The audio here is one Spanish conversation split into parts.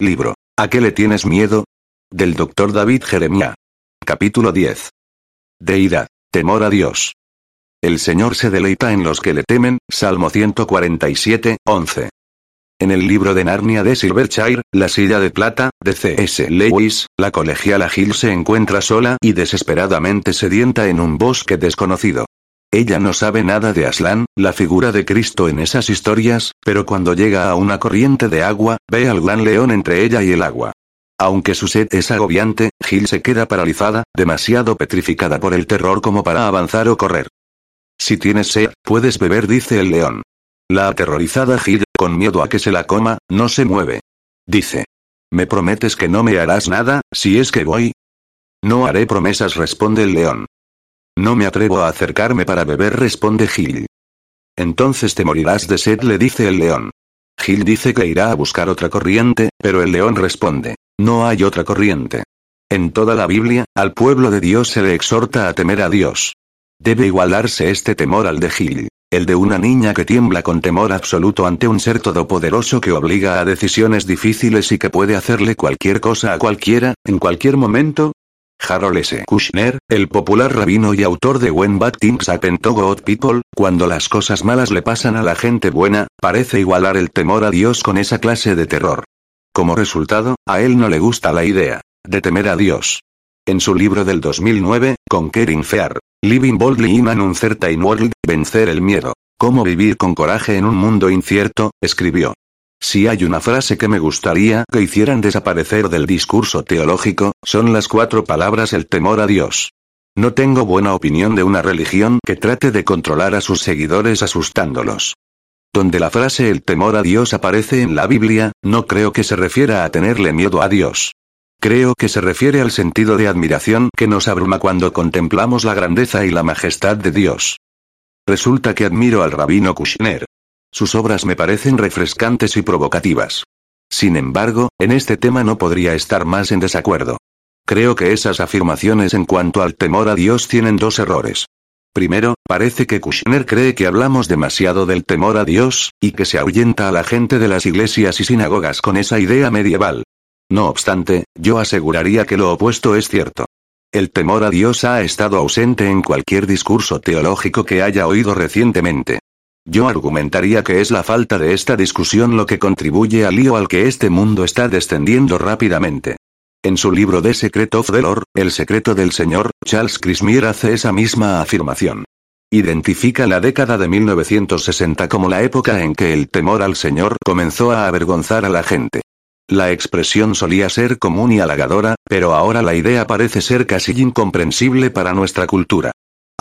Libro. ¿A qué le tienes miedo? Del Dr. David Jeremia. Capítulo 10. Deidad. Temor a Dios. El Señor se deleita en los que le temen. Salmo 147, 11. En el libro de Narnia de Silverchair, La silla de plata, de C.S. Lewis, la colegiala Gil se encuentra sola y desesperadamente sedienta en un bosque desconocido. Ella no sabe nada de Aslan, la figura de Cristo en esas historias, pero cuando llega a una corriente de agua, ve al gran león entre ella y el agua. Aunque su sed es agobiante, Gil se queda paralizada, demasiado petrificada por el terror como para avanzar o correr. Si tienes sed, puedes beber, dice el león. La aterrorizada Gil, con miedo a que se la coma, no se mueve. Dice. ¿Me prometes que no me harás nada, si es que voy? No haré promesas, responde el león. No me atrevo a acercarme para beber, responde Gil. Entonces te morirás de sed, le dice el león. Gil dice que irá a buscar otra corriente, pero el león responde. No hay otra corriente. En toda la Biblia, al pueblo de Dios se le exhorta a temer a Dios. Debe igualarse este temor al de Gil. El de una niña que tiembla con temor absoluto ante un ser todopoderoso que obliga a decisiones difíciles y que puede hacerle cualquier cosa a cualquiera, en cualquier momento. Harold S. Kushner, el popular rabino y autor de When Bad Things Happen to God People, cuando las cosas malas le pasan a la gente buena, parece igualar el temor a Dios con esa clase de terror. Como resultado, a él no le gusta la idea de temer a Dios. En su libro del 2009, Conquering Fear, Living Boldly in an Uncertain World, Vencer el Miedo. Cómo vivir con coraje en un mundo incierto, escribió. Si hay una frase que me gustaría que hicieran desaparecer del discurso teológico, son las cuatro palabras el temor a Dios. No tengo buena opinión de una religión que trate de controlar a sus seguidores asustándolos. Donde la frase el temor a Dios aparece en la Biblia, no creo que se refiera a tenerle miedo a Dios. Creo que se refiere al sentido de admiración que nos abruma cuando contemplamos la grandeza y la majestad de Dios. Resulta que admiro al rabino Kushner. Sus obras me parecen refrescantes y provocativas. Sin embargo, en este tema no podría estar más en desacuerdo. Creo que esas afirmaciones en cuanto al temor a Dios tienen dos errores. Primero, parece que Kushner cree que hablamos demasiado del temor a Dios, y que se ahuyenta a la gente de las iglesias y sinagogas con esa idea medieval. No obstante, yo aseguraría que lo opuesto es cierto. El temor a Dios ha estado ausente en cualquier discurso teológico que haya oído recientemente. Yo argumentaría que es la falta de esta discusión lo que contribuye al lío al que este mundo está descendiendo rápidamente. En su libro The Secret of the Lord, El secreto del Señor, Charles Crismier hace esa misma afirmación. Identifica la década de 1960 como la época en que el temor al Señor comenzó a avergonzar a la gente. La expresión solía ser común y halagadora, pero ahora la idea parece ser casi incomprensible para nuestra cultura.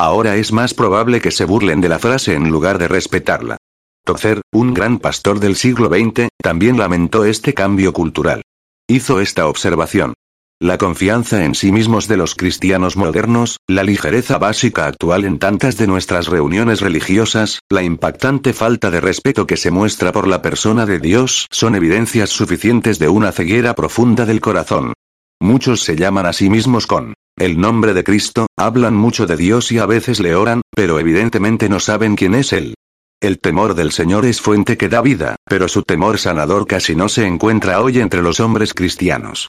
Ahora es más probable que se burlen de la frase en lugar de respetarla. Tozer, un gran pastor del siglo XX, también lamentó este cambio cultural. Hizo esta observación. La confianza en sí mismos de los cristianos modernos, la ligereza básica actual en tantas de nuestras reuniones religiosas, la impactante falta de respeto que se muestra por la persona de Dios son evidencias suficientes de una ceguera profunda del corazón. Muchos se llaman a sí mismos con el nombre de Cristo, hablan mucho de Dios y a veces le oran, pero evidentemente no saben quién es Él. El temor del Señor es fuente que da vida, pero su temor sanador casi no se encuentra hoy entre los hombres cristianos.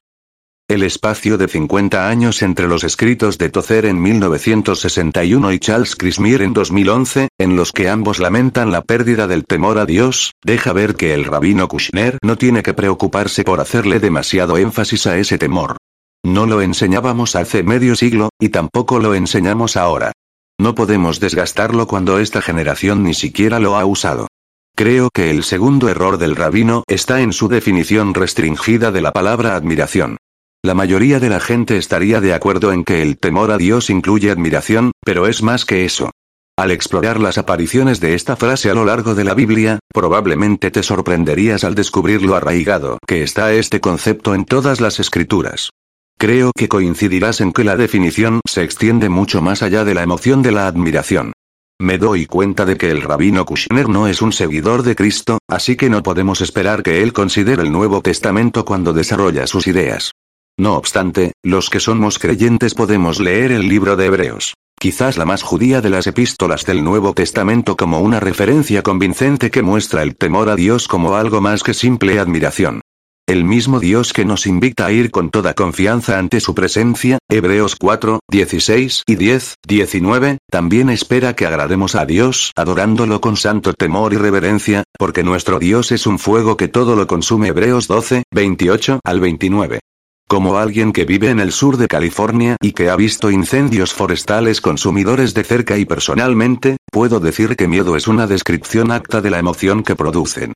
El espacio de 50 años entre los escritos de Tozer en 1961 y Charles Crismier en 2011, en los que ambos lamentan la pérdida del temor a Dios, deja ver que el rabino Kushner no tiene que preocuparse por hacerle demasiado énfasis a ese temor. No lo enseñábamos hace medio siglo, y tampoco lo enseñamos ahora. No podemos desgastarlo cuando esta generación ni siquiera lo ha usado. Creo que el segundo error del rabino está en su definición restringida de la palabra admiración. La mayoría de la gente estaría de acuerdo en que el temor a Dios incluye admiración, pero es más que eso. Al explorar las apariciones de esta frase a lo largo de la Biblia, probablemente te sorprenderías al descubrir lo arraigado que está este concepto en todas las escrituras. Creo que coincidirás en que la definición se extiende mucho más allá de la emoción de la admiración. Me doy cuenta de que el rabino Kushner no es un seguidor de Cristo, así que no podemos esperar que él considere el Nuevo Testamento cuando desarrolla sus ideas. No obstante, los que somos creyentes podemos leer el libro de Hebreos, quizás la más judía de las epístolas del Nuevo Testamento como una referencia convincente que muestra el temor a Dios como algo más que simple admiración. El mismo Dios que nos invita a ir con toda confianza ante su presencia, Hebreos 4, 16 y 10, 19, también espera que agrademos a Dios adorándolo con santo temor y reverencia, porque nuestro Dios es un fuego que todo lo consume Hebreos 12, 28 al 29. Como alguien que vive en el sur de California y que ha visto incendios forestales consumidores de cerca y personalmente, puedo decir que miedo es una descripción acta de la emoción que producen.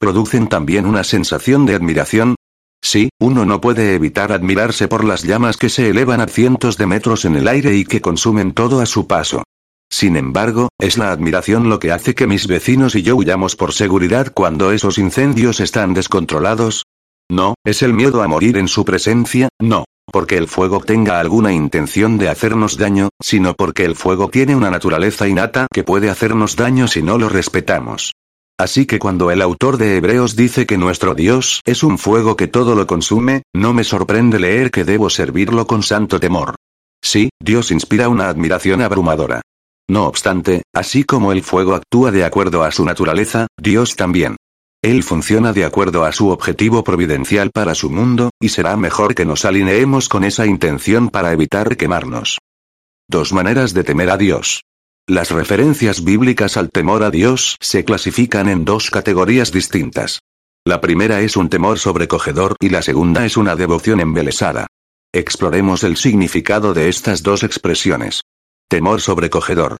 ¿Producen también una sensación de admiración? Sí, uno no puede evitar admirarse por las llamas que se elevan a cientos de metros en el aire y que consumen todo a su paso. Sin embargo, ¿es la admiración lo que hace que mis vecinos y yo huyamos por seguridad cuando esos incendios están descontrolados? No, es el miedo a morir en su presencia, no, porque el fuego tenga alguna intención de hacernos daño, sino porque el fuego tiene una naturaleza innata que puede hacernos daño si no lo respetamos. Así que cuando el autor de Hebreos dice que nuestro Dios es un fuego que todo lo consume, no me sorprende leer que debo servirlo con santo temor. Sí, Dios inspira una admiración abrumadora. No obstante, así como el fuego actúa de acuerdo a su naturaleza, Dios también. Él funciona de acuerdo a su objetivo providencial para su mundo, y será mejor que nos alineemos con esa intención para evitar quemarnos. Dos maneras de temer a Dios. Las referencias bíblicas al temor a Dios se clasifican en dos categorías distintas. La primera es un temor sobrecogedor y la segunda es una devoción embelesada. Exploremos el significado de estas dos expresiones. Temor sobrecogedor.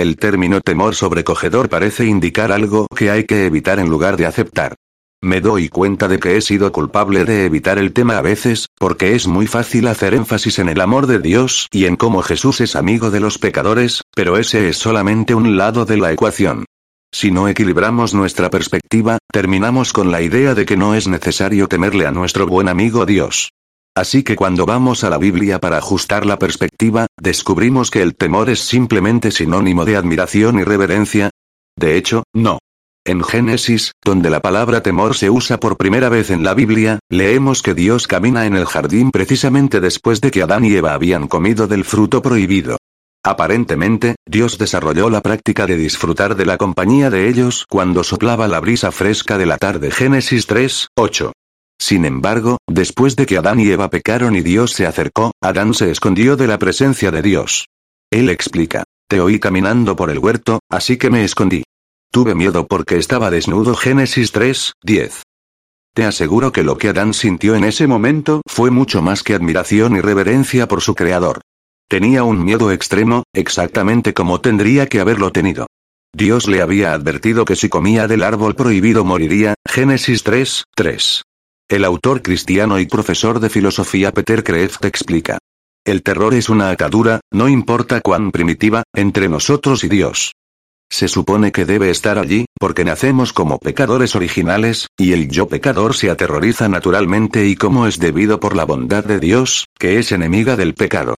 El término temor sobrecogedor parece indicar algo que hay que evitar en lugar de aceptar. Me doy cuenta de que he sido culpable de evitar el tema a veces, porque es muy fácil hacer énfasis en el amor de Dios y en cómo Jesús es amigo de los pecadores, pero ese es solamente un lado de la ecuación. Si no equilibramos nuestra perspectiva, terminamos con la idea de que no es necesario temerle a nuestro buen amigo Dios. Así que cuando vamos a la Biblia para ajustar la perspectiva, descubrimos que el temor es simplemente sinónimo de admiración y reverencia. De hecho, no. En Génesis, donde la palabra temor se usa por primera vez en la Biblia, leemos que Dios camina en el jardín precisamente después de que Adán y Eva habían comido del fruto prohibido. Aparentemente, Dios desarrolló la práctica de disfrutar de la compañía de ellos cuando soplaba la brisa fresca de la tarde. Génesis 3, 8. Sin embargo, después de que Adán y Eva pecaron y Dios se acercó, Adán se escondió de la presencia de Dios. Él explica, te oí caminando por el huerto, así que me escondí. Tuve miedo porque estaba desnudo. Génesis 3, 10. Te aseguro que lo que Adán sintió en ese momento fue mucho más que admiración y reverencia por su creador. Tenía un miedo extremo, exactamente como tendría que haberlo tenido. Dios le había advertido que si comía del árbol prohibido moriría, Génesis 3, 3. El autor cristiano y profesor de filosofía Peter Kreeft explica. El terror es una atadura, no importa cuán primitiva, entre nosotros y Dios. Se supone que debe estar allí, porque nacemos como pecadores originales, y el yo pecador se aterroriza naturalmente y como es debido por la bondad de Dios, que es enemiga del pecado.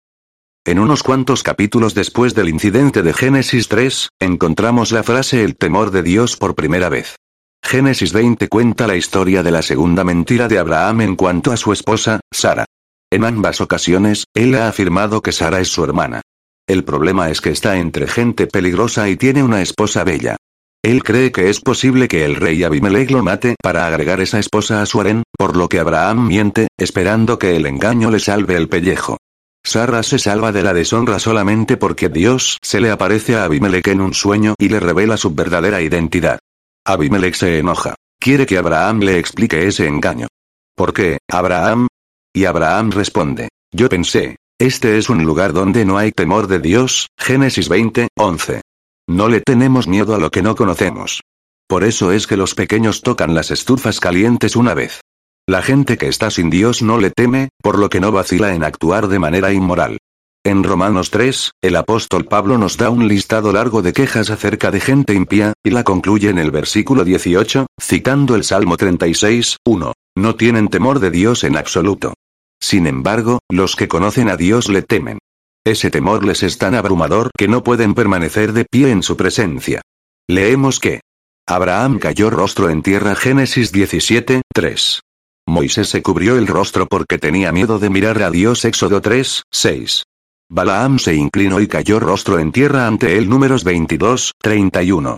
En unos cuantos capítulos después del incidente de Génesis 3, encontramos la frase el temor de Dios por primera vez. Génesis 20 cuenta la historia de la segunda mentira de Abraham en cuanto a su esposa, Sara. En ambas ocasiones, él ha afirmado que Sara es su hermana. El problema es que está entre gente peligrosa y tiene una esposa bella. Él cree que es posible que el rey Abimelech lo mate para agregar esa esposa a su harén, por lo que Abraham miente, esperando que el engaño le salve el pellejo. Sara se salva de la deshonra solamente porque Dios se le aparece a Abimelech en un sueño y le revela su verdadera identidad. Abimelech se enoja. Quiere que Abraham le explique ese engaño. ¿Por qué, Abraham? Y Abraham responde. Yo pensé, este es un lugar donde no hay temor de Dios, Génesis 20, 11. No le tenemos miedo a lo que no conocemos. Por eso es que los pequeños tocan las estufas calientes una vez. La gente que está sin Dios no le teme, por lo que no vacila en actuar de manera inmoral. En Romanos 3, el apóstol Pablo nos da un listado largo de quejas acerca de gente impía, y la concluye en el versículo 18, citando el Salmo 36, 1. No tienen temor de Dios en absoluto. Sin embargo, los que conocen a Dios le temen. Ese temor les es tan abrumador que no pueden permanecer de pie en su presencia. Leemos que Abraham cayó rostro en tierra Génesis 17, 3. Moisés se cubrió el rostro porque tenía miedo de mirar a Dios Éxodo 3, 6. Balaam se inclinó y cayó rostro en tierra ante él Números 22, 31.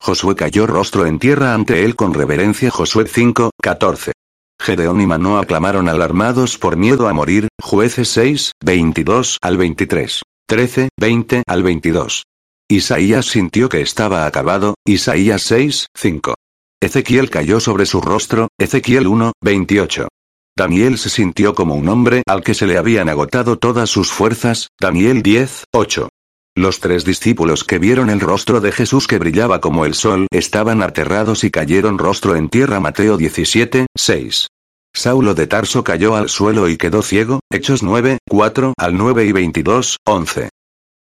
Josué cayó rostro en tierra ante él con reverencia Josué 5, 14. Gedeón y Manoa clamaron alarmados por miedo a morir, jueces 6, 22 al 23. 13, 20 al 22. Isaías sintió que estaba acabado, Isaías 6, 5. Ezequiel cayó sobre su rostro, Ezequiel 1, 28. Daniel se sintió como un hombre al que se le habían agotado todas sus fuerzas, Daniel 10, 8. Los tres discípulos que vieron el rostro de Jesús que brillaba como el sol estaban aterrados y cayeron rostro en tierra Mateo 17, 6. Saulo de Tarso cayó al suelo y quedó ciego, Hechos 9, 4 al 9 y 22, 11.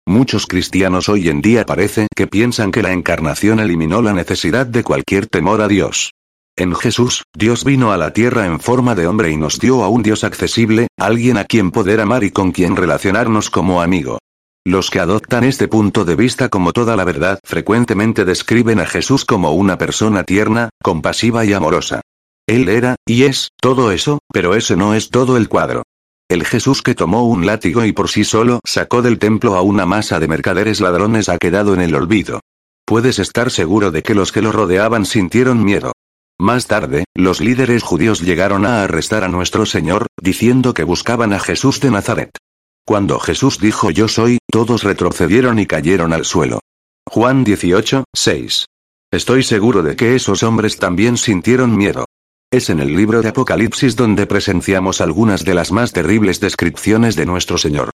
Muchos cristianos hoy en día parece que piensan que la encarnación eliminó la necesidad de cualquier temor a Dios. En Jesús, Dios vino a la tierra en forma de hombre y nos dio a un Dios accesible, alguien a quien poder amar y con quien relacionarnos como amigo. Los que adoptan este punto de vista como toda la verdad frecuentemente describen a Jesús como una persona tierna, compasiva y amorosa. Él era, y es, todo eso, pero ese no es todo el cuadro. El Jesús que tomó un látigo y por sí solo sacó del templo a una masa de mercaderes ladrones ha quedado en el olvido. Puedes estar seguro de que los que lo rodeaban sintieron miedo. Más tarde, los líderes judíos llegaron a arrestar a nuestro Señor, diciendo que buscaban a Jesús de Nazaret. Cuando Jesús dijo yo soy, todos retrocedieron y cayeron al suelo. Juan 18, 6. Estoy seguro de que esos hombres también sintieron miedo. Es en el libro de Apocalipsis donde presenciamos algunas de las más terribles descripciones de nuestro Señor.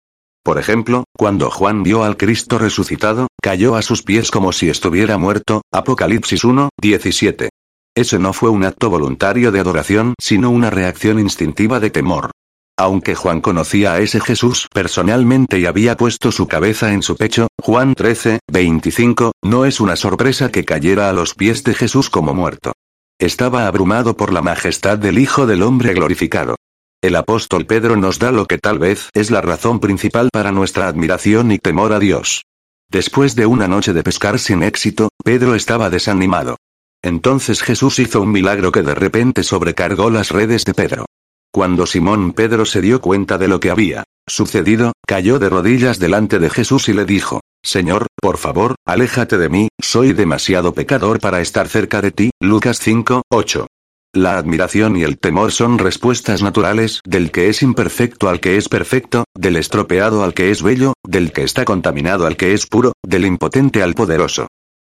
Por ejemplo, cuando Juan vio al Cristo resucitado, cayó a sus pies como si estuviera muerto, Apocalipsis 1, 17. Ese no fue un acto voluntario de adoración, sino una reacción instintiva de temor. Aunque Juan conocía a ese Jesús personalmente y había puesto su cabeza en su pecho, Juan 13, 25, no es una sorpresa que cayera a los pies de Jesús como muerto. Estaba abrumado por la majestad del Hijo del Hombre glorificado. El apóstol Pedro nos da lo que tal vez es la razón principal para nuestra admiración y temor a Dios. Después de una noche de pescar sin éxito, Pedro estaba desanimado. Entonces Jesús hizo un milagro que de repente sobrecargó las redes de Pedro. Cuando Simón Pedro se dio cuenta de lo que había sucedido, cayó de rodillas delante de Jesús y le dijo, Señor, por favor, aléjate de mí, soy demasiado pecador para estar cerca de ti. Lucas 5, 8. La admiración y el temor son respuestas naturales del que es imperfecto al que es perfecto, del estropeado al que es bello, del que está contaminado al que es puro, del impotente al poderoso.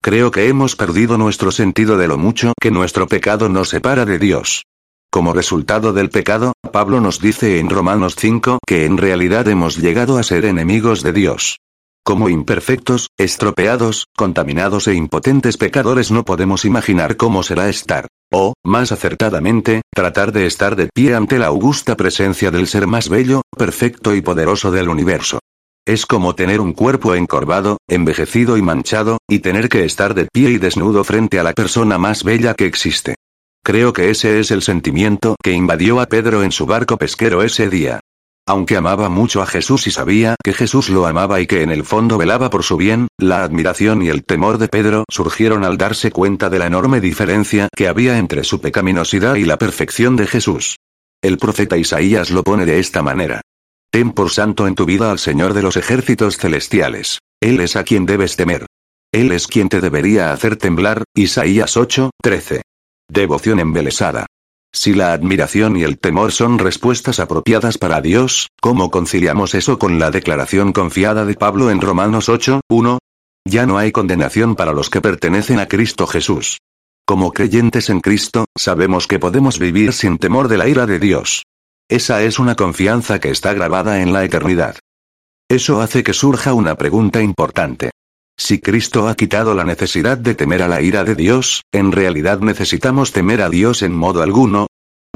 Creo que hemos perdido nuestro sentido de lo mucho que nuestro pecado nos separa de Dios. Como resultado del pecado, Pablo nos dice en Romanos 5 que en realidad hemos llegado a ser enemigos de Dios. Como imperfectos, estropeados, contaminados e impotentes pecadores no podemos imaginar cómo será estar, o, más acertadamente, tratar de estar de pie ante la augusta presencia del ser más bello, perfecto y poderoso del universo. Es como tener un cuerpo encorvado, envejecido y manchado, y tener que estar de pie y desnudo frente a la persona más bella que existe. Creo que ese es el sentimiento que invadió a Pedro en su barco pesquero ese día. Aunque amaba mucho a Jesús y sabía que Jesús lo amaba y que en el fondo velaba por su bien, la admiración y el temor de Pedro surgieron al darse cuenta de la enorme diferencia que había entre su pecaminosidad y la perfección de Jesús. El profeta Isaías lo pone de esta manera. Ten por santo en tu vida al Señor de los ejércitos celestiales. Él es a quien debes temer. Él es quien te debería hacer temblar. Isaías 8, 13. Devoción embelesada. Si la admiración y el temor son respuestas apropiadas para Dios, ¿cómo conciliamos eso con la declaración confiada de Pablo en Romanos 8, 1? Ya no hay condenación para los que pertenecen a Cristo Jesús. Como creyentes en Cristo, sabemos que podemos vivir sin temor de la ira de Dios. Esa es una confianza que está grabada en la eternidad. Eso hace que surja una pregunta importante. Si Cristo ha quitado la necesidad de temer a la ira de Dios, ¿en realidad necesitamos temer a Dios en modo alguno?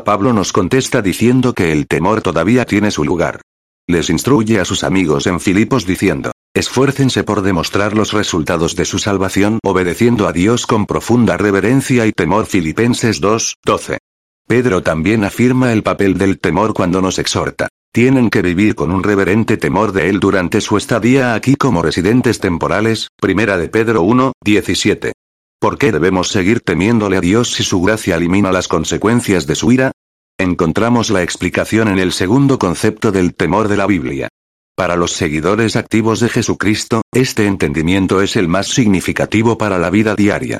Pablo nos contesta diciendo que el temor todavía tiene su lugar. Les instruye a sus amigos en Filipos diciendo, esfuércense por demostrar los resultados de su salvación obedeciendo a Dios con profunda reverencia y temor Filipenses 2, 12. Pedro también afirma el papel del temor cuando nos exhorta. Tienen que vivir con un reverente temor de Él durante su estadía aquí como residentes temporales, primera de Pedro 1, 17. ¿Por qué debemos seguir temiéndole a Dios si su gracia elimina las consecuencias de su ira? Encontramos la explicación en el segundo concepto del temor de la Biblia. Para los seguidores activos de Jesucristo, este entendimiento es el más significativo para la vida diaria.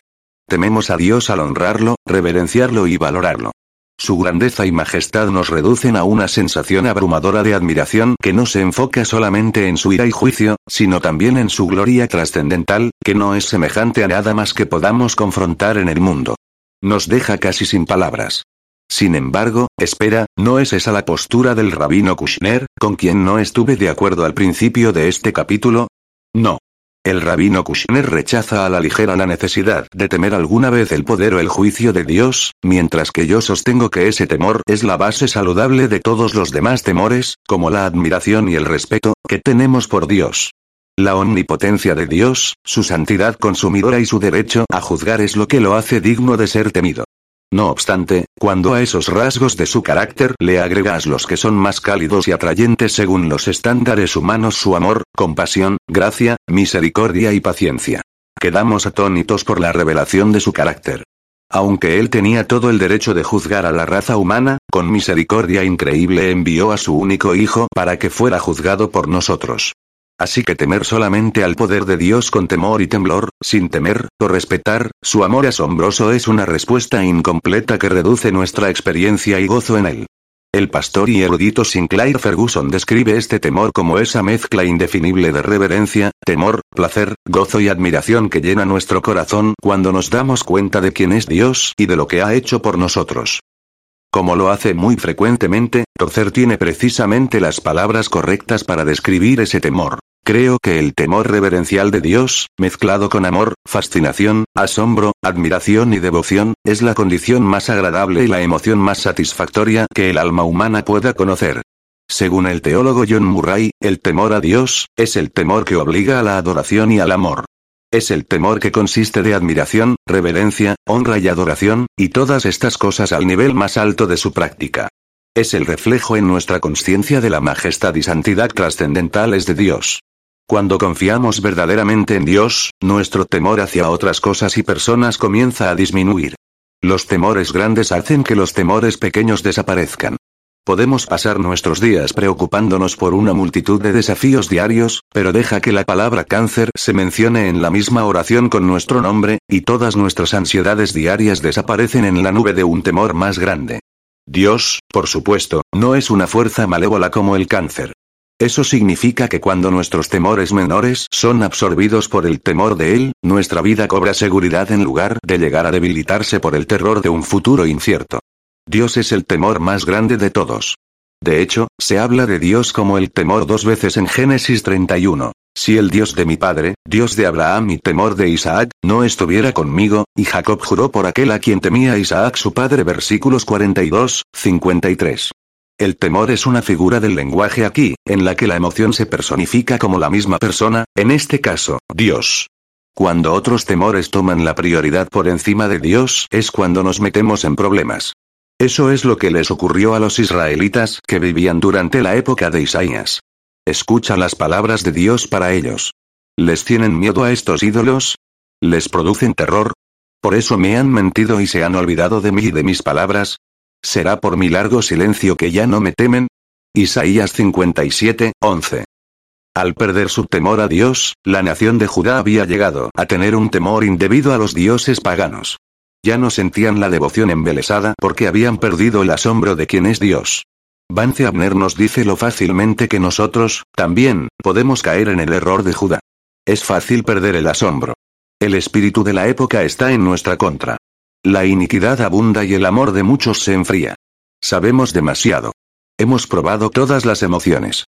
Tememos a Dios al honrarlo, reverenciarlo y valorarlo. Su grandeza y majestad nos reducen a una sensación abrumadora de admiración que no se enfoca solamente en su ira y juicio, sino también en su gloria trascendental, que no es semejante a nada más que podamos confrontar en el mundo. Nos deja casi sin palabras. Sin embargo, espera, ¿no es esa la postura del rabino Kushner, con quien no estuve de acuerdo al principio de este capítulo? No. El rabino Kushner rechaza a la ligera la necesidad de temer alguna vez el poder o el juicio de Dios, mientras que yo sostengo que ese temor es la base saludable de todos los demás temores, como la admiración y el respeto que tenemos por Dios. La omnipotencia de Dios, su santidad consumidora y su derecho a juzgar es lo que lo hace digno de ser temido. No obstante, cuando a esos rasgos de su carácter le agregas los que son más cálidos y atrayentes según los estándares humanos su amor, compasión, gracia, misericordia y paciencia. Quedamos atónitos por la revelación de su carácter. Aunque él tenía todo el derecho de juzgar a la raza humana, con misericordia increíble envió a su único hijo para que fuera juzgado por nosotros. Así que temer solamente al poder de Dios con temor y temblor, sin temer, o respetar, su amor asombroso es una respuesta incompleta que reduce nuestra experiencia y gozo en él. El pastor y erudito Sinclair Ferguson describe este temor como esa mezcla indefinible de reverencia, temor, placer, gozo y admiración que llena nuestro corazón cuando nos damos cuenta de quién es Dios y de lo que ha hecho por nosotros. Como lo hace muy frecuentemente, Torcer tiene precisamente las palabras correctas para describir ese temor. Creo que el temor reverencial de Dios, mezclado con amor, fascinación, asombro, admiración y devoción, es la condición más agradable y la emoción más satisfactoria que el alma humana pueda conocer. Según el teólogo John Murray, el temor a Dios, es el temor que obliga a la adoración y al amor. Es el temor que consiste de admiración, reverencia, honra y adoración, y todas estas cosas al nivel más alto de su práctica. Es el reflejo en nuestra conciencia de la majestad y santidad trascendentales de Dios. Cuando confiamos verdaderamente en Dios, nuestro temor hacia otras cosas y personas comienza a disminuir. Los temores grandes hacen que los temores pequeños desaparezcan. Podemos pasar nuestros días preocupándonos por una multitud de desafíos diarios, pero deja que la palabra cáncer se mencione en la misma oración con nuestro nombre, y todas nuestras ansiedades diarias desaparecen en la nube de un temor más grande. Dios, por supuesto, no es una fuerza malévola como el cáncer. Eso significa que cuando nuestros temores menores son absorbidos por el temor de Él, nuestra vida cobra seguridad en lugar de llegar a debilitarse por el terror de un futuro incierto. Dios es el temor más grande de todos. De hecho, se habla de Dios como el temor dos veces en Génesis 31. Si el Dios de mi padre, Dios de Abraham y temor de Isaac, no estuviera conmigo, y Jacob juró por aquel a quien temía Isaac su padre versículos 42, 53. El temor es una figura del lenguaje aquí, en la que la emoción se personifica como la misma persona, en este caso, Dios. Cuando otros temores toman la prioridad por encima de Dios es cuando nos metemos en problemas. Eso es lo que les ocurrió a los israelitas que vivían durante la época de Isaías. Escucha las palabras de Dios para ellos. ¿Les tienen miedo a estos ídolos? ¿Les producen terror? ¿Por eso me han mentido y se han olvidado de mí y de mis palabras? ¿Será por mi largo silencio que ya no me temen? Isaías 57, 11. Al perder su temor a Dios, la nación de Judá había llegado a tener un temor indebido a los dioses paganos. Ya no sentían la devoción embelesada porque habían perdido el asombro de quién es Dios. Vance Abner nos dice lo fácilmente que nosotros, también, podemos caer en el error de Judá. Es fácil perder el asombro. El espíritu de la época está en nuestra contra. La iniquidad abunda y el amor de muchos se enfría. Sabemos demasiado. Hemos probado todas las emociones.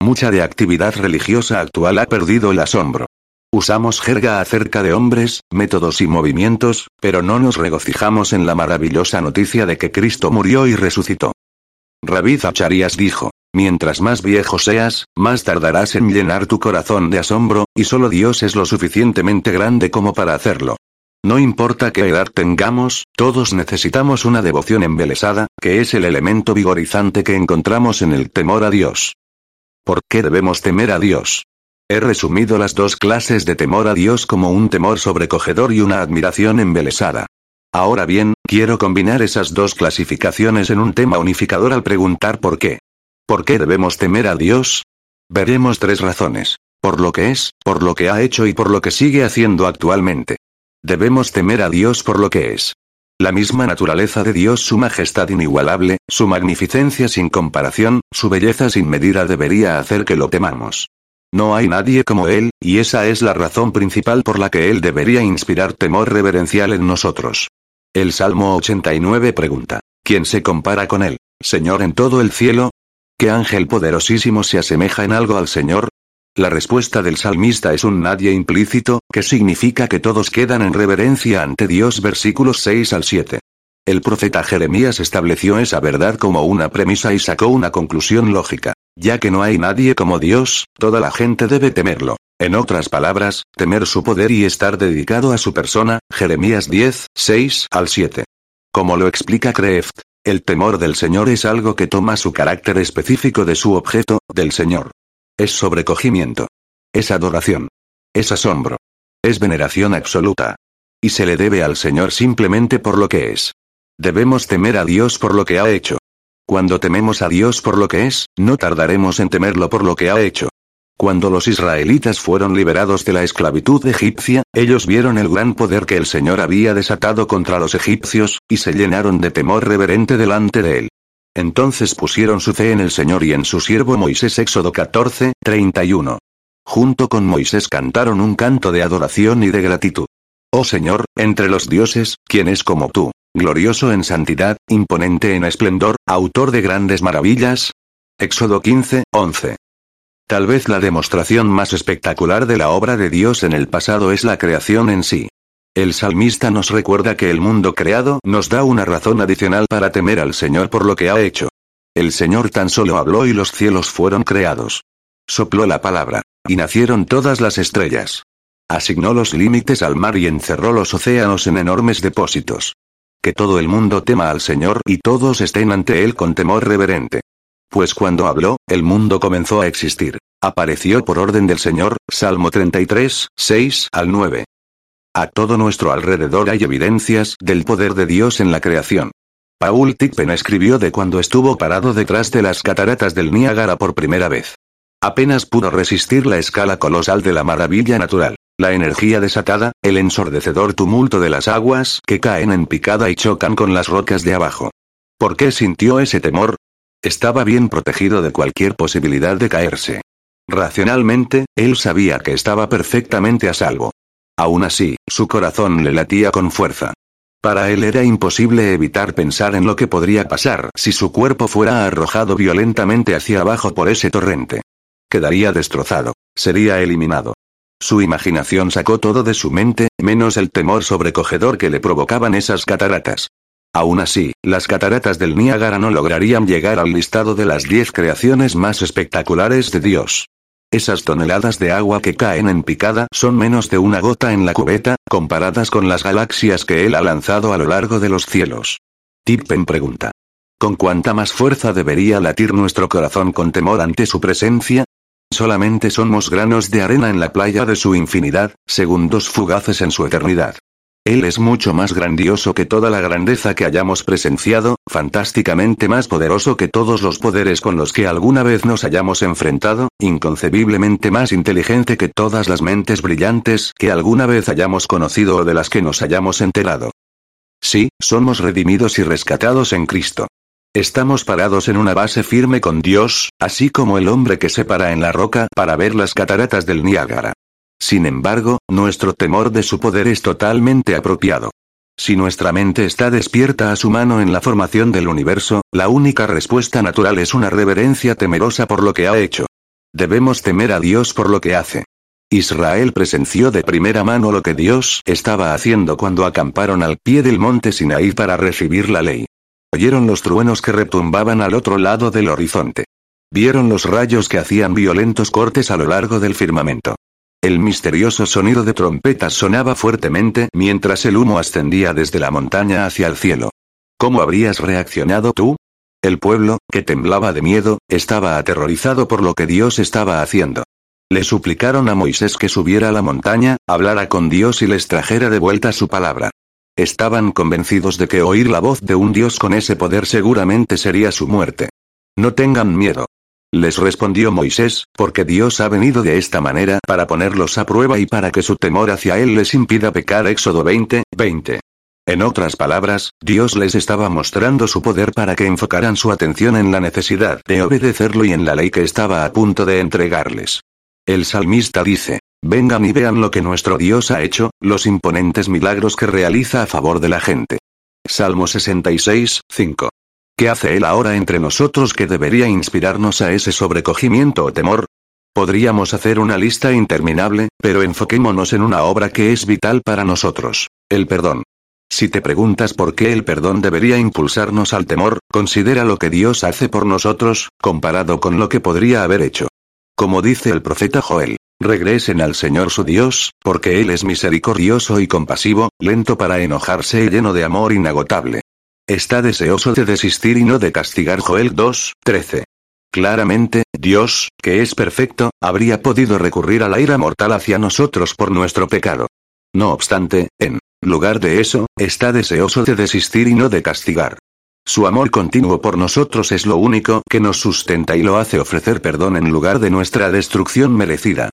Mucha de actividad religiosa actual ha perdido el asombro. Usamos jerga acerca de hombres, métodos y movimientos, pero no nos regocijamos en la maravillosa noticia de que Cristo murió y resucitó. Rabí Zacharias dijo, Mientras más viejo seas, más tardarás en llenar tu corazón de asombro, y solo Dios es lo suficientemente grande como para hacerlo. No importa qué edad tengamos, todos necesitamos una devoción embelesada, que es el elemento vigorizante que encontramos en el temor a Dios. ¿Por qué debemos temer a Dios? He resumido las dos clases de temor a Dios como un temor sobrecogedor y una admiración embelesada. Ahora bien, quiero combinar esas dos clasificaciones en un tema unificador al preguntar por qué. ¿Por qué debemos temer a Dios? Veremos tres razones. Por lo que es, por lo que ha hecho y por lo que sigue haciendo actualmente. Debemos temer a Dios por lo que es. La misma naturaleza de Dios, su majestad inigualable, su magnificencia sin comparación, su belleza sin medida debería hacer que lo temamos. No hay nadie como Él, y esa es la razón principal por la que Él debería inspirar temor reverencial en nosotros. El Salmo 89 pregunta, ¿quién se compara con Él? Señor en todo el cielo? ¿Qué ángel poderosísimo se asemeja en algo al Señor? La respuesta del salmista es un nadie implícito, que significa que todos quedan en reverencia ante Dios versículos 6 al 7. El profeta Jeremías estableció esa verdad como una premisa y sacó una conclusión lógica. Ya que no hay nadie como Dios, toda la gente debe temerlo. En otras palabras, temer su poder y estar dedicado a su persona, Jeremías 10, 6 al 7. Como lo explica Kreft, el temor del Señor es algo que toma su carácter específico de su objeto, del Señor. Es sobrecogimiento. Es adoración. Es asombro. Es veneración absoluta. Y se le debe al Señor simplemente por lo que es. Debemos temer a Dios por lo que ha hecho. Cuando tememos a Dios por lo que es, no tardaremos en temerlo por lo que ha hecho. Cuando los israelitas fueron liberados de la esclavitud egipcia, ellos vieron el gran poder que el Señor había desatado contra los egipcios, y se llenaron de temor reverente delante de él. Entonces pusieron su fe en el Señor y en su siervo Moisés Éxodo 14, 31. Junto con Moisés cantaron un canto de adoración y de gratitud. Oh Señor, entre los dioses, ¿quién es como tú? Glorioso en santidad, imponente en esplendor, autor de grandes maravillas. Éxodo 15, 11. Tal vez la demostración más espectacular de la obra de Dios en el pasado es la creación en sí. El salmista nos recuerda que el mundo creado nos da una razón adicional para temer al Señor por lo que ha hecho. El Señor tan solo habló y los cielos fueron creados. Sopló la palabra, y nacieron todas las estrellas. Asignó los límites al mar y encerró los océanos en enormes depósitos. Que todo el mundo tema al Señor y todos estén ante Él con temor reverente. Pues cuando habló, el mundo comenzó a existir. Apareció por orden del Señor, Salmo 33, 6 al 9. A todo nuestro alrededor hay evidencias del poder de Dios en la creación. Paul Tippen escribió de cuando estuvo parado detrás de las cataratas del Niágara por primera vez. Apenas pudo resistir la escala colosal de la maravilla natural, la energía desatada, el ensordecedor tumulto de las aguas que caen en picada y chocan con las rocas de abajo. ¿Por qué sintió ese temor? Estaba bien protegido de cualquier posibilidad de caerse. Racionalmente, él sabía que estaba perfectamente a salvo. Aún así, su corazón le latía con fuerza. Para él era imposible evitar pensar en lo que podría pasar si su cuerpo fuera arrojado violentamente hacia abajo por ese torrente. Quedaría destrozado. Sería eliminado. Su imaginación sacó todo de su mente, menos el temor sobrecogedor que le provocaban esas cataratas. Aún así, las cataratas del Niágara no lograrían llegar al listado de las diez creaciones más espectaculares de Dios. Esas toneladas de agua que caen en picada son menos de una gota en la cubeta, comparadas con las galaxias que él ha lanzado a lo largo de los cielos. Tippen pregunta. ¿Con cuánta más fuerza debería latir nuestro corazón con temor ante su presencia? Solamente somos granos de arena en la playa de su infinidad, segundos fugaces en su eternidad. Él es mucho más grandioso que toda la grandeza que hayamos presenciado, fantásticamente más poderoso que todos los poderes con los que alguna vez nos hayamos enfrentado, inconcebiblemente más inteligente que todas las mentes brillantes que alguna vez hayamos conocido o de las que nos hayamos enterado. Sí, somos redimidos y rescatados en Cristo. Estamos parados en una base firme con Dios, así como el hombre que se para en la roca para ver las cataratas del Niágara. Sin embargo, nuestro temor de su poder es totalmente apropiado. Si nuestra mente está despierta a su mano en la formación del universo, la única respuesta natural es una reverencia temerosa por lo que ha hecho. Debemos temer a Dios por lo que hace. Israel presenció de primera mano lo que Dios estaba haciendo cuando acamparon al pie del monte Sinaí para recibir la ley. Oyeron los truenos que retumbaban al otro lado del horizonte. Vieron los rayos que hacían violentos cortes a lo largo del firmamento. El misterioso sonido de trompetas sonaba fuertemente mientras el humo ascendía desde la montaña hacia el cielo. ¿Cómo habrías reaccionado tú? El pueblo, que temblaba de miedo, estaba aterrorizado por lo que Dios estaba haciendo. Le suplicaron a Moisés que subiera a la montaña, hablara con Dios y les trajera de vuelta su palabra. Estaban convencidos de que oír la voz de un Dios con ese poder seguramente sería su muerte. No tengan miedo. Les respondió Moisés, porque Dios ha venido de esta manera para ponerlos a prueba y para que su temor hacia Él les impida pecar. Éxodo 20, 20. En otras palabras, Dios les estaba mostrando su poder para que enfocaran su atención en la necesidad de obedecerlo y en la ley que estaba a punto de entregarles. El salmista dice, Vengan y vean lo que nuestro Dios ha hecho, los imponentes milagros que realiza a favor de la gente. Salmo 66, 5. ¿Qué hace Él ahora entre nosotros que debería inspirarnos a ese sobrecogimiento o temor? Podríamos hacer una lista interminable, pero enfoquémonos en una obra que es vital para nosotros, el perdón. Si te preguntas por qué el perdón debería impulsarnos al temor, considera lo que Dios hace por nosotros, comparado con lo que podría haber hecho. Como dice el profeta Joel, regresen al Señor su Dios, porque Él es misericordioso y compasivo, lento para enojarse y lleno de amor inagotable. Está deseoso de desistir y no de castigar Joel 2, 13. Claramente, Dios, que es perfecto, habría podido recurrir a la ira mortal hacia nosotros por nuestro pecado. No obstante, en lugar de eso, está deseoso de desistir y no de castigar. Su amor continuo por nosotros es lo único que nos sustenta y lo hace ofrecer perdón en lugar de nuestra destrucción merecida.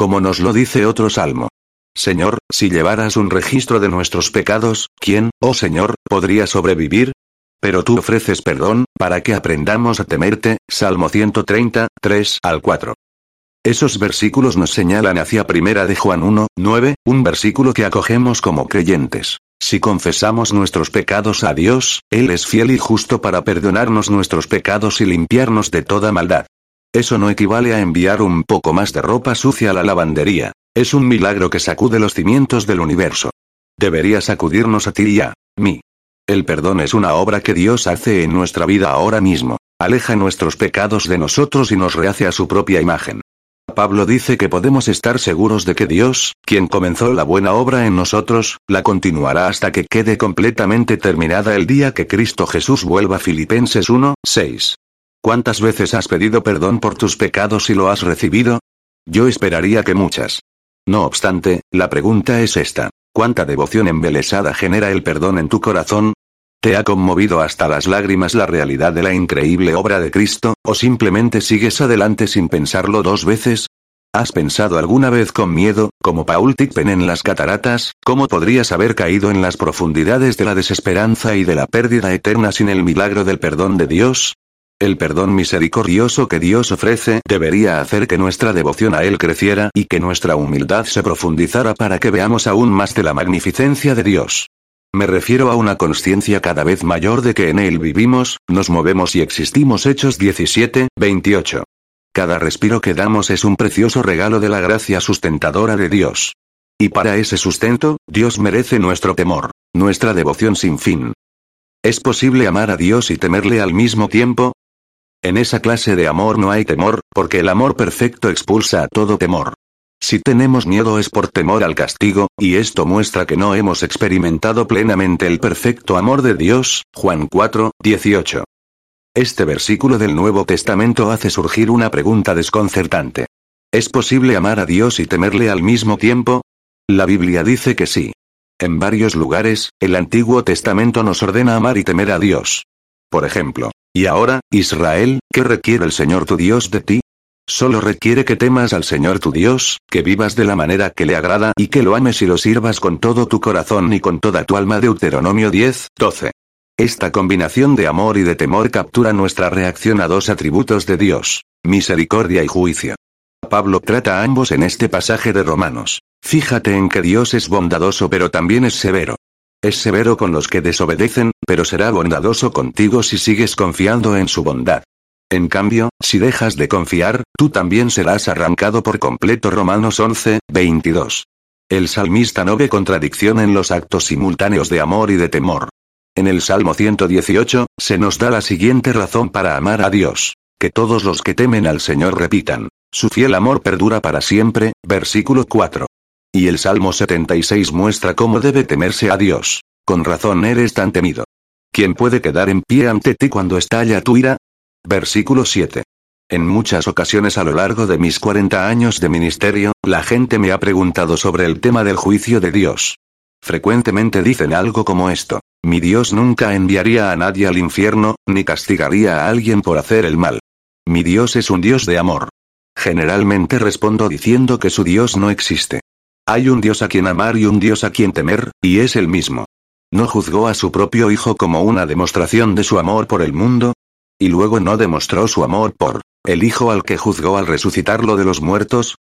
Como nos lo dice otro salmo. Señor, si llevaras un registro de nuestros pecados, ¿quién, oh Señor, podría sobrevivir? Pero tú ofreces perdón, para que aprendamos a temerte, Salmo 130, 3 al 4. Esos versículos nos señalan hacia Primera de Juan 1, 9, un versículo que acogemos como creyentes. Si confesamos nuestros pecados a Dios, Él es fiel y justo para perdonarnos nuestros pecados y limpiarnos de toda maldad. Eso no equivale a enviar un poco más de ropa sucia a la lavandería. Es un milagro que sacude los cimientos del universo. Debería sacudirnos a ti y a mí. El perdón es una obra que Dios hace en nuestra vida ahora mismo. Aleja nuestros pecados de nosotros y nos rehace a su propia imagen. Pablo dice que podemos estar seguros de que Dios, quien comenzó la buena obra en nosotros, la continuará hasta que quede completamente terminada el día que Cristo Jesús vuelva. Filipenses 1, 6. ¿Cuántas veces has pedido perdón por tus pecados y lo has recibido? Yo esperaría que muchas. No obstante, la pregunta es esta. ¿Cuánta devoción embelesada genera el perdón en tu corazón? ¿Te ha conmovido hasta las lágrimas la realidad de la increíble obra de Cristo, o simplemente sigues adelante sin pensarlo dos veces? ¿Has pensado alguna vez con miedo, como Paul Tippen en las cataratas, cómo podrías haber caído en las profundidades de la desesperanza y de la pérdida eterna sin el milagro del perdón de Dios? El perdón misericordioso que Dios ofrece debería hacer que nuestra devoción a Él creciera y que nuestra humildad se profundizara para que veamos aún más de la magnificencia de Dios. Me refiero a una conciencia cada vez mayor de que en él vivimos, nos movemos y existimos. Hechos 17, 28. Cada respiro que damos es un precioso regalo de la gracia sustentadora de Dios. Y para ese sustento, Dios merece nuestro temor, nuestra devoción sin fin. ¿Es posible amar a Dios y temerle al mismo tiempo? En esa clase de amor no hay temor, porque el amor perfecto expulsa a todo temor. Si tenemos miedo es por temor al castigo, y esto muestra que no hemos experimentado plenamente el perfecto amor de Dios. Juan 4, 18. Este versículo del Nuevo Testamento hace surgir una pregunta desconcertante. ¿Es posible amar a Dios y temerle al mismo tiempo? La Biblia dice que sí. En varios lugares, el Antiguo Testamento nos ordena amar y temer a Dios. Por ejemplo, y ahora, Israel, ¿qué requiere el Señor tu Dios de ti? Solo requiere que temas al Señor tu Dios, que vivas de la manera que le agrada y que lo ames y lo sirvas con todo tu corazón y con toda tu alma. Deuteronomio 10, 12. Esta combinación de amor y de temor captura nuestra reacción a dos atributos de Dios, misericordia y juicio. Pablo trata a ambos en este pasaje de Romanos. Fíjate en que Dios es bondadoso pero también es severo. Es severo con los que desobedecen, pero será bondadoso contigo si sigues confiando en su bondad. En cambio, si dejas de confiar, tú también serás arrancado por completo. Romanos 11, 22. El salmista no ve contradicción en los actos simultáneos de amor y de temor. En el Salmo 118, se nos da la siguiente razón para amar a Dios. Que todos los que temen al Señor repitan. Su fiel amor perdura para siempre, versículo 4. Y el Salmo 76 muestra cómo debe temerse a Dios. Con razón eres tan temido. ¿Quién puede quedar en pie ante ti cuando estalla tu ira? Versículo 7. En muchas ocasiones a lo largo de mis 40 años de ministerio, la gente me ha preguntado sobre el tema del juicio de Dios. Frecuentemente dicen algo como esto. Mi Dios nunca enviaría a nadie al infierno, ni castigaría a alguien por hacer el mal. Mi Dios es un Dios de amor. Generalmente respondo diciendo que su Dios no existe. Hay un Dios a quien amar y un Dios a quien temer, y es el mismo. ¿No juzgó a su propio Hijo como una demostración de su amor por el mundo? ¿Y luego no demostró su amor por el Hijo al que juzgó al resucitarlo de los muertos?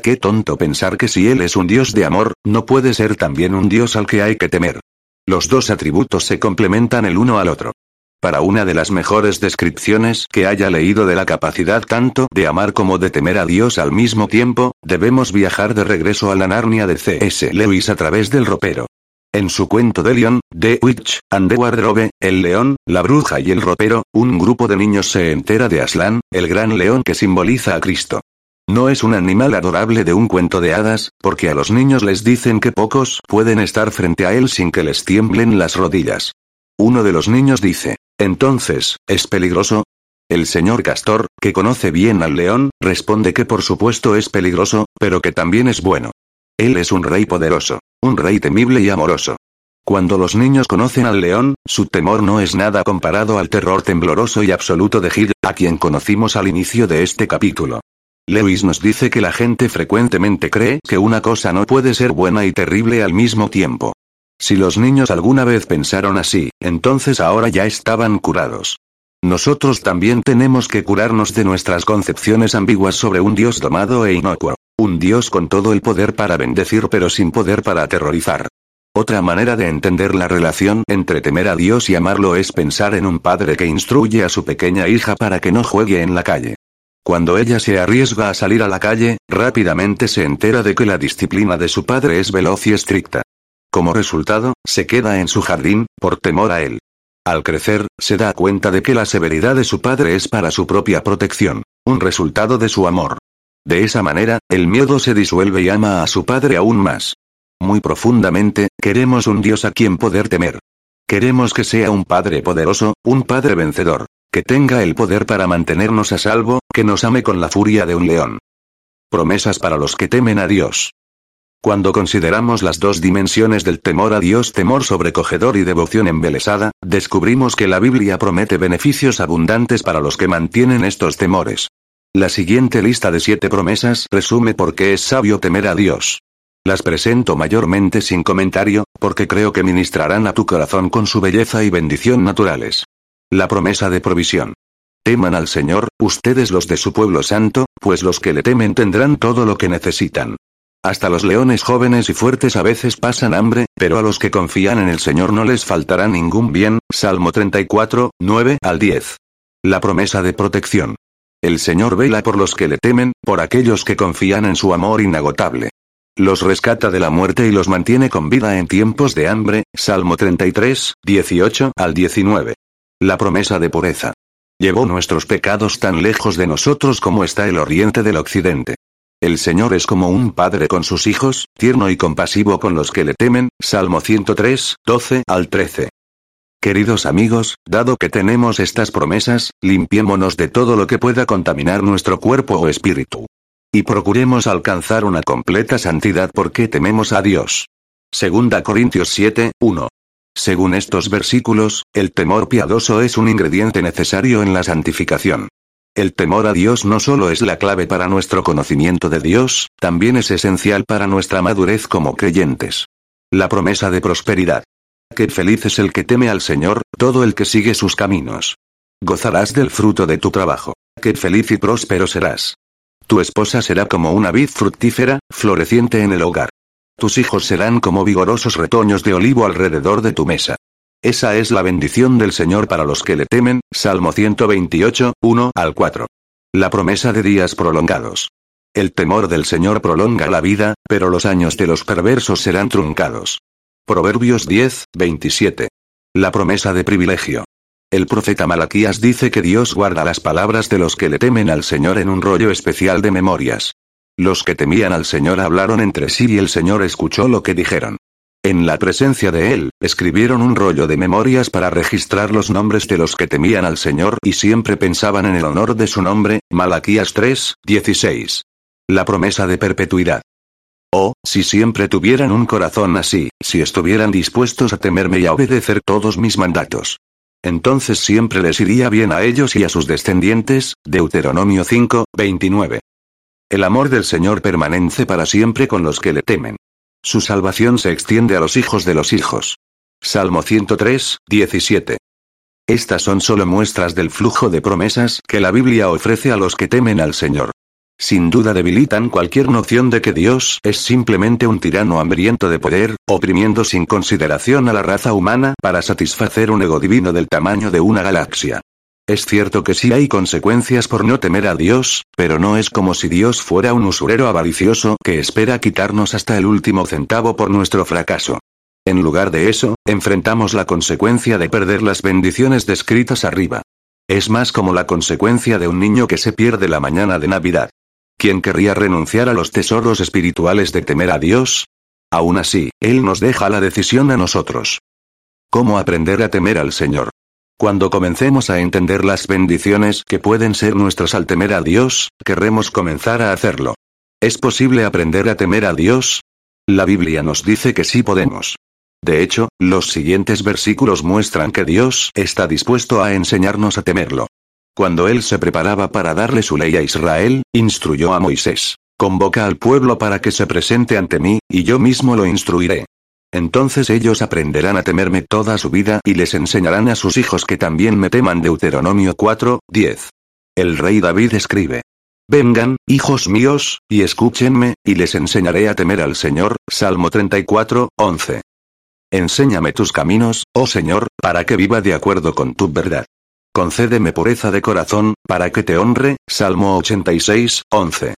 Qué tonto pensar que si Él es un Dios de amor, no puede ser también un Dios al que hay que temer. Los dos atributos se complementan el uno al otro. Para una de las mejores descripciones que haya leído de la capacidad tanto de amar como de temer a Dios al mismo tiempo, debemos viajar de regreso a la Narnia de C.S. Lewis a través del ropero. En su cuento de Leon, The Witch and the Wardrobe, el león, la bruja y el ropero, un grupo de niños se entera de Aslan, el gran león que simboliza a Cristo. No es un animal adorable de un cuento de hadas, porque a los niños les dicen que pocos pueden estar frente a él sin que les tiemblen las rodillas. Uno de los niños dice, entonces, ¿es peligroso? El señor Castor, que conoce bien al león, responde que por supuesto es peligroso, pero que también es bueno. Él es un rey poderoso, un rey temible y amoroso. Cuando los niños conocen al león, su temor no es nada comparado al terror tembloroso y absoluto de Gil, a quien conocimos al inicio de este capítulo. Lewis nos dice que la gente frecuentemente cree que una cosa no puede ser buena y terrible al mismo tiempo. Si los niños alguna vez pensaron así, entonces ahora ya estaban curados. Nosotros también tenemos que curarnos de nuestras concepciones ambiguas sobre un Dios domado e inocuo. Un Dios con todo el poder para bendecir pero sin poder para aterrorizar. Otra manera de entender la relación entre temer a Dios y amarlo es pensar en un padre que instruye a su pequeña hija para que no juegue en la calle. Cuando ella se arriesga a salir a la calle, rápidamente se entera de que la disciplina de su padre es veloz y estricta. Como resultado, se queda en su jardín, por temor a él. Al crecer, se da cuenta de que la severidad de su padre es para su propia protección, un resultado de su amor. De esa manera, el miedo se disuelve y ama a su Padre aún más. Muy profundamente, queremos un Dios a quien poder temer. Queremos que sea un Padre poderoso, un Padre vencedor, que tenga el poder para mantenernos a salvo, que nos ame con la furia de un león. Promesas para los que temen a Dios. Cuando consideramos las dos dimensiones del temor a Dios, temor sobrecogedor y devoción embelesada, descubrimos que la Biblia promete beneficios abundantes para los que mantienen estos temores. La siguiente lista de siete promesas resume por qué es sabio temer a Dios. Las presento mayormente sin comentario, porque creo que ministrarán a tu corazón con su belleza y bendición naturales. La promesa de provisión. Teman al Señor, ustedes los de su pueblo santo, pues los que le temen tendrán todo lo que necesitan. Hasta los leones jóvenes y fuertes a veces pasan hambre, pero a los que confían en el Señor no les faltará ningún bien. Salmo 34, 9 al 10. La promesa de protección. El Señor vela por los que le temen, por aquellos que confían en su amor inagotable. Los rescata de la muerte y los mantiene con vida en tiempos de hambre. Salmo 33, 18 al 19. La promesa de pureza. Llevó nuestros pecados tan lejos de nosotros como está el oriente del occidente. El Señor es como un padre con sus hijos, tierno y compasivo con los que le temen. Salmo 103, 12 al 13. Queridos amigos, dado que tenemos estas promesas, limpiémonos de todo lo que pueda contaminar nuestro cuerpo o espíritu. Y procuremos alcanzar una completa santidad porque tememos a Dios. Segunda Corintios 7, 1. Según estos versículos, el temor piadoso es un ingrediente necesario en la santificación. El temor a Dios no solo es la clave para nuestro conocimiento de Dios, también es esencial para nuestra madurez como creyentes. La promesa de prosperidad. Qué feliz es el que teme al Señor, todo el que sigue sus caminos. Gozarás del fruto de tu trabajo. Qué feliz y próspero serás. Tu esposa será como una vid fructífera, floreciente en el hogar. Tus hijos serán como vigorosos retoños de olivo alrededor de tu mesa. Esa es la bendición del Señor para los que le temen, Salmo 128, 1 al 4. La promesa de días prolongados. El temor del Señor prolonga la vida, pero los años de los perversos serán truncados. Proverbios 10, 27. La promesa de privilegio. El profeta Malaquías dice que Dios guarda las palabras de los que le temen al Señor en un rollo especial de memorias. Los que temían al Señor hablaron entre sí y el Señor escuchó lo que dijeron. En la presencia de él, escribieron un rollo de memorias para registrar los nombres de los que temían al Señor y siempre pensaban en el honor de su nombre. Malaquías 3, 16. La promesa de perpetuidad. Oh, si siempre tuvieran un corazón así, si estuvieran dispuestos a temerme y a obedecer todos mis mandatos. Entonces siempre les iría bien a ellos y a sus descendientes. Deuteronomio 5, 29. El amor del Señor permanece para siempre con los que le temen. Su salvación se extiende a los hijos de los hijos. Salmo 103, 17. Estas son solo muestras del flujo de promesas que la Biblia ofrece a los que temen al Señor. Sin duda debilitan cualquier noción de que Dios es simplemente un tirano hambriento de poder, oprimiendo sin consideración a la raza humana para satisfacer un ego divino del tamaño de una galaxia. Es cierto que sí hay consecuencias por no temer a Dios, pero no es como si Dios fuera un usurero avaricioso que espera quitarnos hasta el último centavo por nuestro fracaso. En lugar de eso, enfrentamos la consecuencia de perder las bendiciones descritas arriba. Es más como la consecuencia de un niño que se pierde la mañana de Navidad. ¿Quién querría renunciar a los tesoros espirituales de temer a Dios? Aún así, Él nos deja la decisión a nosotros. ¿Cómo aprender a temer al Señor? Cuando comencemos a entender las bendiciones que pueden ser nuestras al temer a Dios, querremos comenzar a hacerlo. ¿Es posible aprender a temer a Dios? La Biblia nos dice que sí podemos. De hecho, los siguientes versículos muestran que Dios está dispuesto a enseñarnos a temerlo. Cuando él se preparaba para darle su ley a Israel, instruyó a Moisés. Convoca al pueblo para que se presente ante mí, y yo mismo lo instruiré. Entonces ellos aprenderán a temerme toda su vida y les enseñarán a sus hijos que también me teman. Deuteronomio 4, 10. El rey David escribe. Vengan, hijos míos, y escúchenme, y les enseñaré a temer al Señor. Salmo 34, 11. Enséñame tus caminos, oh Señor, para que viva de acuerdo con tu verdad. Concédeme pureza de corazón, para que te honre. Salmo 86, 11.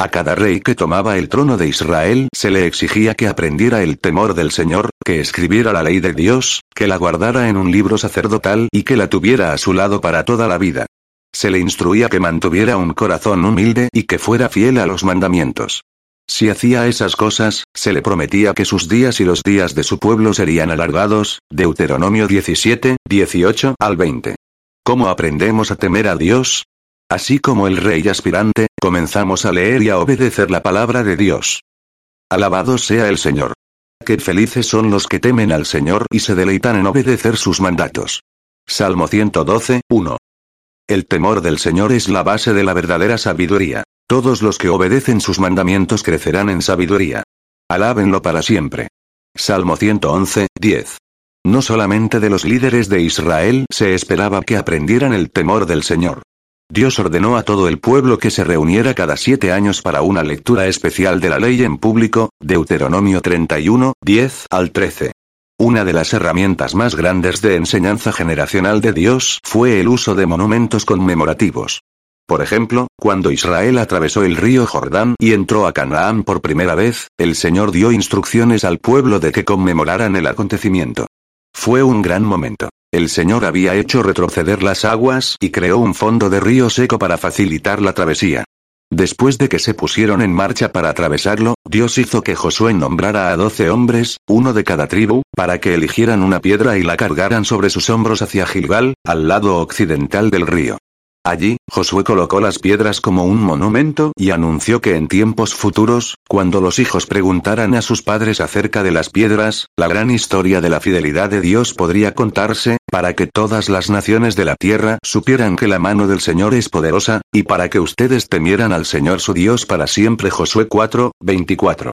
A cada rey que tomaba el trono de Israel se le exigía que aprendiera el temor del Señor, que escribiera la ley de Dios, que la guardara en un libro sacerdotal y que la tuviera a su lado para toda la vida. Se le instruía que mantuviera un corazón humilde y que fuera fiel a los mandamientos. Si hacía esas cosas, se le prometía que sus días y los días de su pueblo serían alargados, Deuteronomio 17, 18 al 20. ¿Cómo aprendemos a temer a Dios? Así como el rey aspirante, comenzamos a leer y a obedecer la palabra de Dios. Alabado sea el Señor. Qué felices son los que temen al Señor y se deleitan en obedecer sus mandatos. Salmo 112, 1. El temor del Señor es la base de la verdadera sabiduría. Todos los que obedecen sus mandamientos crecerán en sabiduría. Alábenlo para siempre. Salmo 111, 10. No solamente de los líderes de Israel se esperaba que aprendieran el temor del Señor. Dios ordenó a todo el pueblo que se reuniera cada siete años para una lectura especial de la ley en público, Deuteronomio 31, 10 al 13. Una de las herramientas más grandes de enseñanza generacional de Dios fue el uso de monumentos conmemorativos. Por ejemplo, cuando Israel atravesó el río Jordán y entró a Canaán por primera vez, el Señor dio instrucciones al pueblo de que conmemoraran el acontecimiento. Fue un gran momento. El Señor había hecho retroceder las aguas y creó un fondo de río seco para facilitar la travesía. Después de que se pusieron en marcha para atravesarlo, Dios hizo que Josué nombrara a doce hombres, uno de cada tribu, para que eligieran una piedra y la cargaran sobre sus hombros hacia Gilgal, al lado occidental del río. Allí, Josué colocó las piedras como un monumento y anunció que en tiempos futuros, cuando los hijos preguntaran a sus padres acerca de las piedras, la gran historia de la fidelidad de Dios podría contarse, para que todas las naciones de la tierra supieran que la mano del Señor es poderosa, y para que ustedes temieran al Señor su Dios para siempre. Josué 4, 24.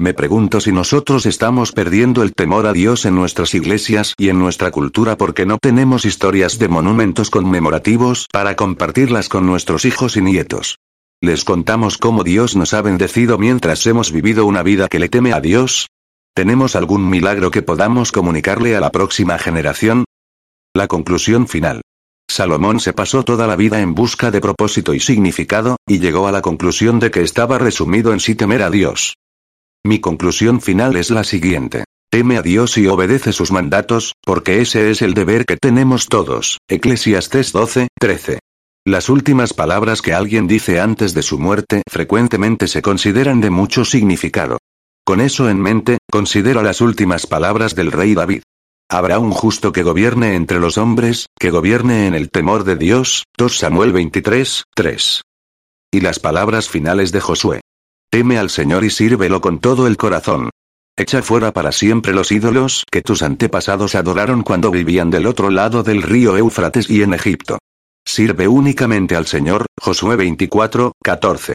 Me pregunto si nosotros estamos perdiendo el temor a Dios en nuestras iglesias y en nuestra cultura porque no tenemos historias de monumentos conmemorativos para compartirlas con nuestros hijos y nietos. ¿Les contamos cómo Dios nos ha bendecido mientras hemos vivido una vida que le teme a Dios? ¿Tenemos algún milagro que podamos comunicarle a la próxima generación? La conclusión final. Salomón se pasó toda la vida en busca de propósito y significado, y llegó a la conclusión de que estaba resumido en sí temer a Dios. Mi conclusión final es la siguiente. Teme a Dios y obedece sus mandatos, porque ese es el deber que tenemos todos. Eclesiastes 12, 13. Las últimas palabras que alguien dice antes de su muerte frecuentemente se consideran de mucho significado. Con eso en mente, considera las últimas palabras del rey David. Habrá un justo que gobierne entre los hombres, que gobierne en el temor de Dios. 2 Samuel 23, 3. Y las palabras finales de Josué. Teme al Señor y sírvelo con todo el corazón. Echa fuera para siempre los ídolos que tus antepasados adoraron cuando vivían del otro lado del río Éufrates y en Egipto. Sirve únicamente al Señor, Josué 24, 14.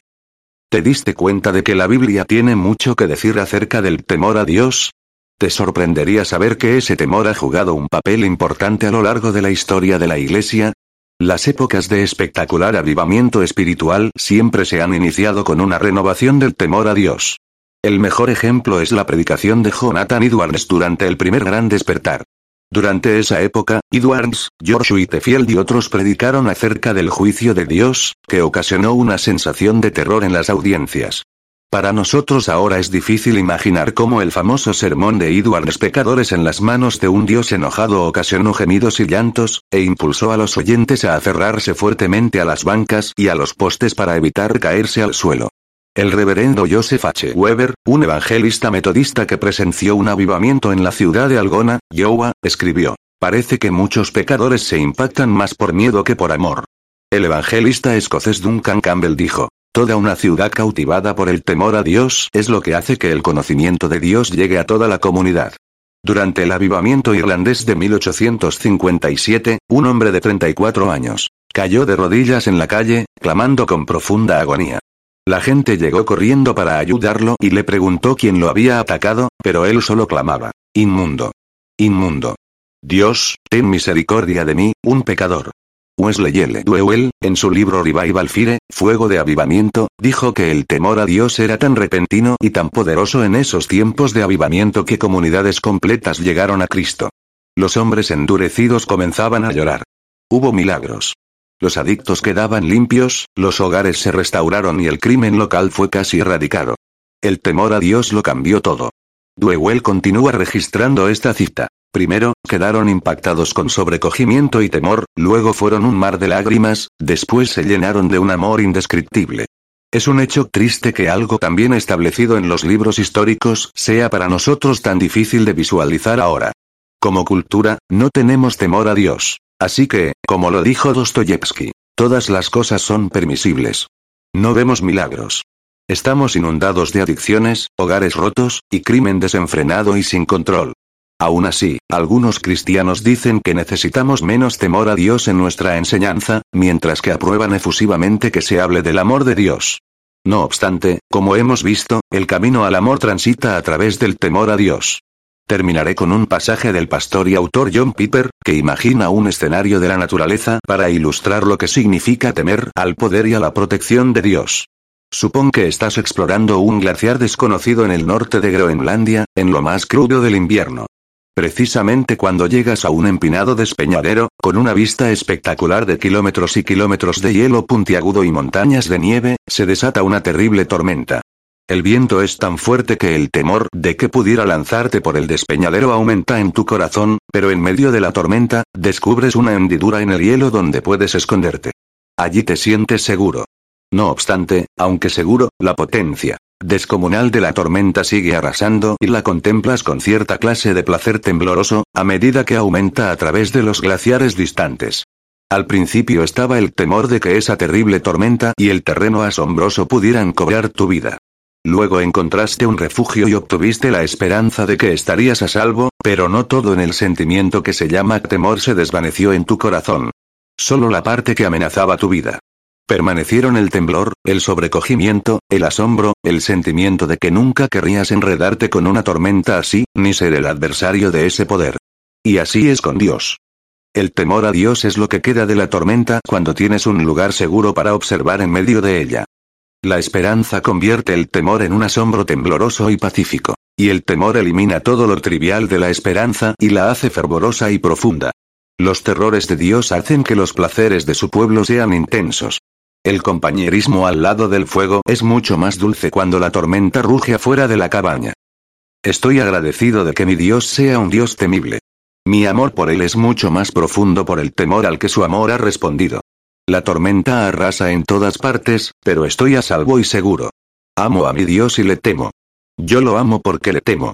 ¿Te diste cuenta de que la Biblia tiene mucho que decir acerca del temor a Dios? Te sorprendería saber que ese temor ha jugado un papel importante a lo largo de la historia de la Iglesia. Las épocas de espectacular avivamiento espiritual siempre se han iniciado con una renovación del temor a Dios. El mejor ejemplo es la predicación de Jonathan Edwards durante el primer gran despertar. Durante esa época, Edwards, George Whitefield y otros predicaron acerca del juicio de Dios, que ocasionó una sensación de terror en las audiencias. Para nosotros ahora es difícil imaginar cómo el famoso sermón de Edwards Pecadores en las manos de un Dios enojado ocasionó gemidos y llantos, e impulsó a los oyentes a aferrarse fuertemente a las bancas y a los postes para evitar caerse al suelo. El reverendo Joseph H. Weber, un evangelista metodista que presenció un avivamiento en la ciudad de Algona, Iowa, escribió, Parece que muchos pecadores se impactan más por miedo que por amor. El evangelista escocés Duncan Campbell dijo, Toda una ciudad cautivada por el temor a Dios es lo que hace que el conocimiento de Dios llegue a toda la comunidad. Durante el avivamiento irlandés de 1857, un hombre de 34 años, cayó de rodillas en la calle, clamando con profunda agonía. La gente llegó corriendo para ayudarlo y le preguntó quién lo había atacado, pero él solo clamaba, Inmundo. Inmundo. Dios, ten misericordia de mí, un pecador. Wesley L. Duewell, en su libro Revival Fire, Fuego de Avivamiento, dijo que el temor a Dios era tan repentino y tan poderoso en esos tiempos de avivamiento que comunidades completas llegaron a Cristo. Los hombres endurecidos comenzaban a llorar. Hubo milagros. Los adictos quedaban limpios, los hogares se restauraron y el crimen local fue casi erradicado. El temor a Dios lo cambió todo. Duewell continúa registrando esta cita. Primero, quedaron impactados con sobrecogimiento y temor, luego fueron un mar de lágrimas, después se llenaron de un amor indescriptible. Es un hecho triste que algo tan bien establecido en los libros históricos sea para nosotros tan difícil de visualizar ahora. Como cultura, no tenemos temor a Dios. Así que, como lo dijo Dostoyevsky, todas las cosas son permisibles. No vemos milagros. Estamos inundados de adicciones, hogares rotos, y crimen desenfrenado y sin control. Aún así, algunos cristianos dicen que necesitamos menos temor a Dios en nuestra enseñanza, mientras que aprueban efusivamente que se hable del amor de Dios. No obstante, como hemos visto, el camino al amor transita a través del temor a Dios. Terminaré con un pasaje del pastor y autor John Piper, que imagina un escenario de la naturaleza para ilustrar lo que significa temer al poder y a la protección de Dios. Supón que estás explorando un glaciar desconocido en el norte de Groenlandia, en lo más crudo del invierno. Precisamente cuando llegas a un empinado despeñadero, con una vista espectacular de kilómetros y kilómetros de hielo puntiagudo y montañas de nieve, se desata una terrible tormenta. El viento es tan fuerte que el temor de que pudiera lanzarte por el despeñadero aumenta en tu corazón, pero en medio de la tormenta, descubres una hendidura en el hielo donde puedes esconderte. Allí te sientes seguro. No obstante, aunque seguro, la potencia descomunal de la tormenta sigue arrasando y la contemplas con cierta clase de placer tembloroso, a medida que aumenta a través de los glaciares distantes. Al principio estaba el temor de que esa terrible tormenta y el terreno asombroso pudieran cobrar tu vida. Luego encontraste un refugio y obtuviste la esperanza de que estarías a salvo, pero no todo en el sentimiento que se llama temor se desvaneció en tu corazón. Solo la parte que amenazaba tu vida. Permanecieron el temblor, el sobrecogimiento, el asombro, el sentimiento de que nunca querrías enredarte con una tormenta así, ni ser el adversario de ese poder. Y así es con Dios. El temor a Dios es lo que queda de la tormenta cuando tienes un lugar seguro para observar en medio de ella. La esperanza convierte el temor en un asombro tembloroso y pacífico. Y el temor elimina todo lo trivial de la esperanza y la hace fervorosa y profunda. Los terrores de Dios hacen que los placeres de su pueblo sean intensos. El compañerismo al lado del fuego es mucho más dulce cuando la tormenta ruge afuera de la cabaña. Estoy agradecido de que mi Dios sea un Dios temible. Mi amor por Él es mucho más profundo por el temor al que su amor ha respondido. La tormenta arrasa en todas partes, pero estoy a salvo y seguro. Amo a mi Dios y le temo. Yo lo amo porque le temo.